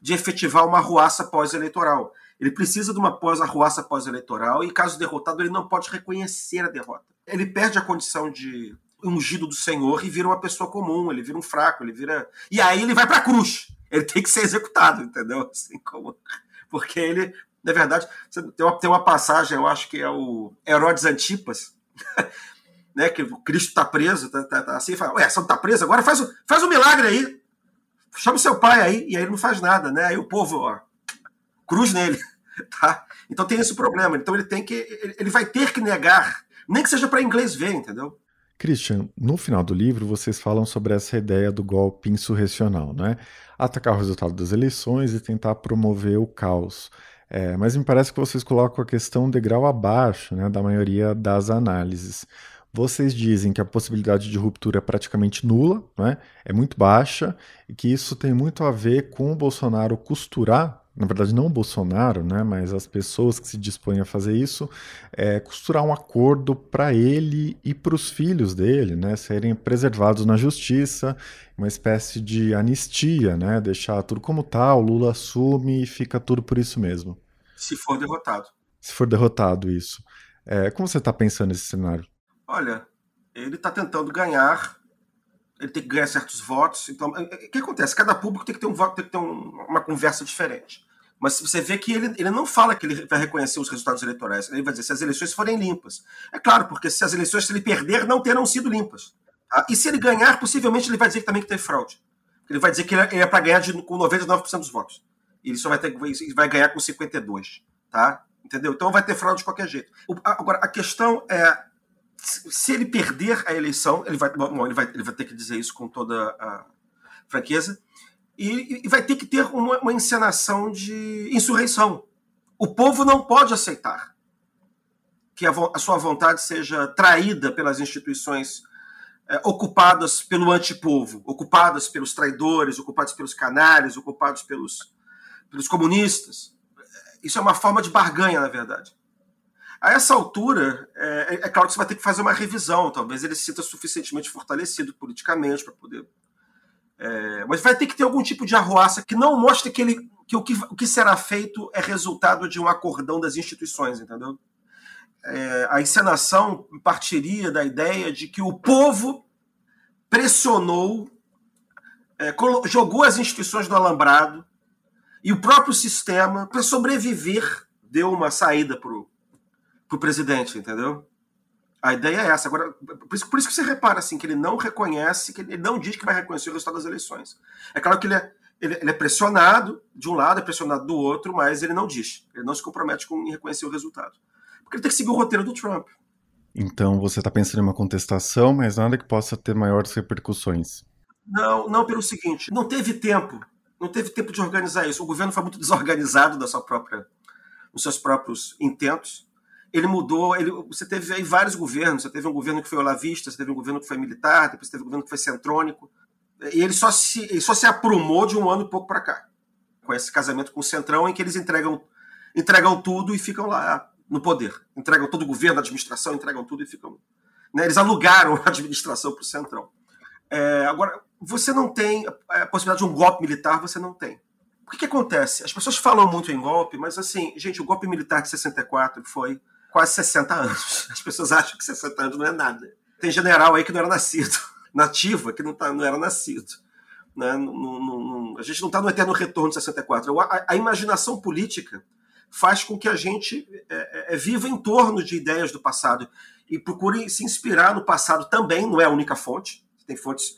de efetivar uma ruaça pós-eleitoral. Ele precisa de uma pós-arruaça pós-eleitoral e, caso derrotado, ele não pode reconhecer a derrota. Ele perde a condição de ungido do Senhor e vira uma pessoa comum, ele vira um fraco, ele vira. E aí ele vai para a cruz. Ele tem que ser executado, entendeu? Assim como. Porque ele, na verdade, tem uma, tem uma passagem, eu acho que é o Herodes Antipas, né, que o Cristo está preso, tá, tá, tá, assim, fala, ué, você não está preso? Agora faz, faz um milagre aí. Chama o seu pai aí, e aí ele não faz nada, né? Aí o povo, ó, cruz nele, tá? Então tem esse problema. Então ele tem que, ele vai ter que negar, nem que seja para inglês ver, entendeu? Christian, no final do livro vocês falam sobre essa ideia do golpe insurrecional, né? Atacar o resultado das eleições e tentar promover o caos. É, mas me parece que vocês colocam a questão degrau abaixo né, da maioria das análises. Vocês dizem que a possibilidade de ruptura é praticamente nula, né? é muito baixa, e que isso tem muito a ver com o Bolsonaro costurar, na verdade não o Bolsonaro, né? mas as pessoas que se dispõem a fazer isso, é, costurar um acordo para ele e para os filhos dele, né? serem preservados na justiça, uma espécie de anistia, né? deixar tudo como está, o Lula assume e fica tudo por isso mesmo. Se for derrotado. Se for derrotado, isso. É, como você está pensando nesse cenário? Olha, ele está tentando ganhar, ele tem que ganhar certos votos. Então, o que acontece? Cada público tem que ter, um voto, tem que ter um, uma conversa diferente. Mas você vê que ele, ele não fala que ele vai reconhecer os resultados eleitorais. Ele vai dizer se as eleições forem limpas. É claro, porque se as eleições, se ele perder, não terão sido limpas. Tá? E se ele ganhar, possivelmente ele vai dizer também que teve fraude. Ele vai dizer que ele é, é para ganhar de, com 99% dos votos. Ele só vai, ter, vai ganhar com 52%. Tá? Entendeu? Então vai ter fraude de qualquer jeito. Agora, a questão é se ele perder a eleição, ele vai, bom, ele vai, ele vai ter que dizer isso com toda a franqueza, e, e vai ter que ter uma, uma, encenação de insurreição. O povo não pode aceitar que a, a sua vontade seja traída pelas instituições é, ocupadas pelo antipovo, ocupadas pelos traidores, ocupadas pelos canalhas, ocupados pelos, pelos comunistas. Isso é uma forma de barganha, na verdade. A essa altura, é, é, é, claro que você vai ter que fazer uma revisão. Talvez ele se sinta suficientemente fortalecido politicamente para poder. É, mas vai ter que ter algum tipo de arruaça que não mostre que, ele, que, o, que o que será feito é resultado de um acordão das instituições, entendeu? É, a encenação partiria da ideia de que o povo pressionou, é, jogou as instituições no alambrado e o próprio sistema, para sobreviver, deu uma saída para o presidente, entendeu? A ideia é essa. Agora, por isso, por isso que você repara assim, que ele não reconhece, que ele não diz que vai reconhecer o resultado das eleições. É claro que ele é, ele, ele é pressionado de um lado, é pressionado do outro, mas ele não diz. Ele não se compromete com em reconhecer o resultado. Porque ele tem que seguir o roteiro do Trump. Então você está pensando em uma contestação, mas nada que possa ter maiores repercussões. Não, não pelo seguinte, não teve tempo, não teve tempo de organizar isso. O governo foi muito desorganizado da sua própria, nos seus próprios intentos ele mudou. Ele, você teve aí vários governos. Você teve um governo que foi olavista, você teve um governo que foi militar, depois teve um governo que foi centrônico. E ele só se, ele só se aprumou de um ano e pouco para cá, com esse casamento com o Centrão, em que eles entregam, entregam tudo e ficam lá no poder. Entregam todo o governo, a administração, entregam tudo e ficam. Né, eles alugaram a administração para o Centrão. É, agora, você não tem a possibilidade de um golpe militar, você não tem. O que, que acontece? As pessoas falam muito em golpe, mas assim, gente, o golpe militar de 64 foi quase 60 anos. As pessoas acham que 60 anos não é nada. Tem general aí que não era nascido, nativa que não, tá, não era nascido. Né? Não, não, não, a gente não está no eterno retorno de 64. A, a, imaginação política faz com que a gente é, é, é, viva em torno de ideias do passado e procure se inspirar no passado também, não é a única fonte. Tem fontes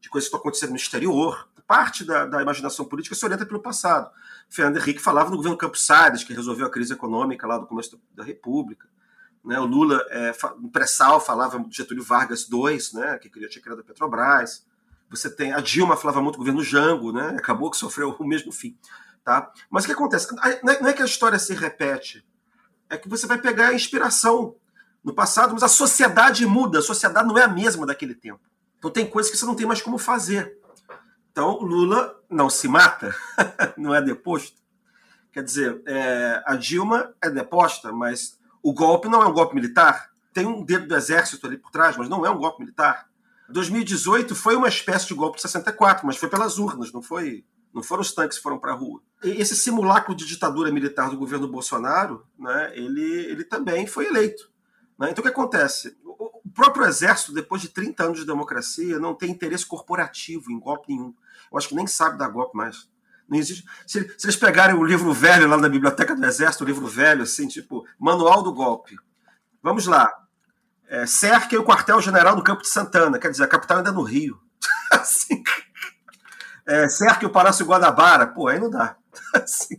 de coisas que estão acontecendo no exterior. Parte da, da imaginação política se orienta pelo passado. Fernando Henrique falava no governo Campos Salles, que resolveu a crise econômica lá do começo da República. Né? O Lula, é, no pré-sal, falava Getúlio Vargas II, né? que queria criado a Petrobras. Você tem a Dilma falava muito do governo Jango, né? acabou que sofreu o mesmo fim. Tá? Mas o que acontece? Não é que a história se repete, é que você vai pegar a inspiração no passado, mas a sociedade muda, a sociedade não é a mesma daquele tempo. Então tem coisas que você não tem mais como fazer. Então, Lula não se mata, não é deposto. Quer dizer, é, a Dilma é deposta, mas o golpe não é um golpe militar. Tem um dedo do exército ali por trás, mas não é um golpe militar. 2018 foi uma espécie de golpe de 64, mas foi pelas urnas, não foi, não foram os tanques que foram para a rua. E esse simulacro de ditadura militar do governo Bolsonaro, né, ele, ele também foi eleito. Né? Então o que acontece? O próprio exército, depois de 30 anos de democracia, não tem interesse corporativo em golpe nenhum eu acho que nem sabe dar golpe mais. Não existe. Se, se, eles pegarem o livro velho lá na biblioteca do Exército, o livro velho, assim, tipo, Manual do Golpe. Vamos lá. É, cerquem o quartel-general no Campo de Santana, quer dizer, a capital ainda é no Rio. assim, é, cerquem o Palácio Guadabara, pô, aí não dá. assim,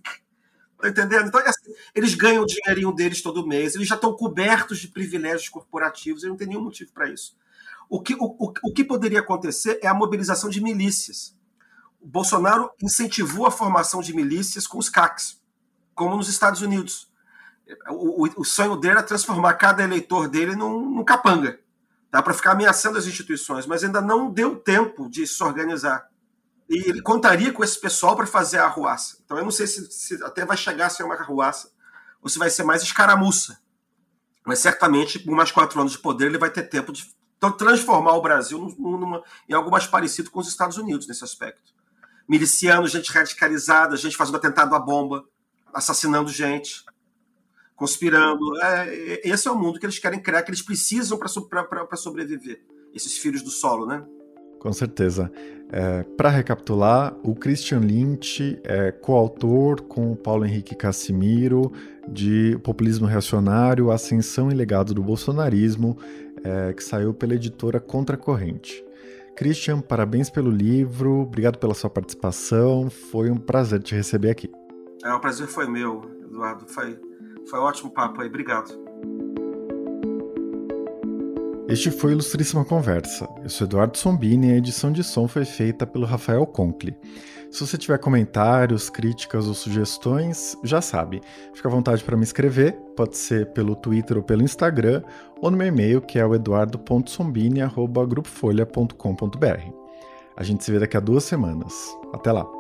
tá entendendo? Então, assim, eles ganham o dinheirinho deles todo mês, eles já estão cobertos de privilégios corporativos, eles não tem nenhum motivo para isso. O que, o, o, o que poderia acontecer é a mobilização de milícias Bolsonaro incentivou a formação de milícias com os CACs, como nos Estados Unidos. O, o, o sonho dele era transformar cada eleitor dele num, num capanga. Dá para ficar ameaçando as instituições, mas ainda não deu tempo de se organizar. E ele contaria com esse pessoal para fazer a arruaça. Então eu não sei se, se, até vai chegar a ser uma arruaça ou se vai ser mais escaramuça. Mas certamente, com mais quatro anos de poder, ele vai ter tempo de transformar o Brasil numa, em algo mais parecido com os Estados Unidos nesse aspecto. Milicianos, gente radicalizada, gente fazendo atentado à bomba, assassinando gente conspirando. É, esse é o mundo que eles querem criar, que eles precisam para sobreviver. Esses filhos do solo, né? Com certeza. É, para recapitular, o Christian Lynch é coautor com o Paulo Henrique Cassimiro de Populismo Reacionário, Ascensão e Legado do Bolsonarismo, é, que saiu pela editora Contracorrente. Christian, parabéns pelo livro, obrigado pela sua participação, foi um prazer te receber aqui. É, o prazer foi meu, Eduardo. Foi foi um ótimo papo aí, obrigado. Este foi Ilustríssima Conversa. Eu sou Eduardo Sombini e a edição de som foi feita pelo Rafael Conkle. Se você tiver comentários, críticas ou sugestões, já sabe, fica à vontade para me escrever, pode ser pelo Twitter ou pelo Instagram, ou no meu e-mail que é o eduardo.sombini.grupofolha.com.br. A gente se vê daqui a duas semanas. Até lá!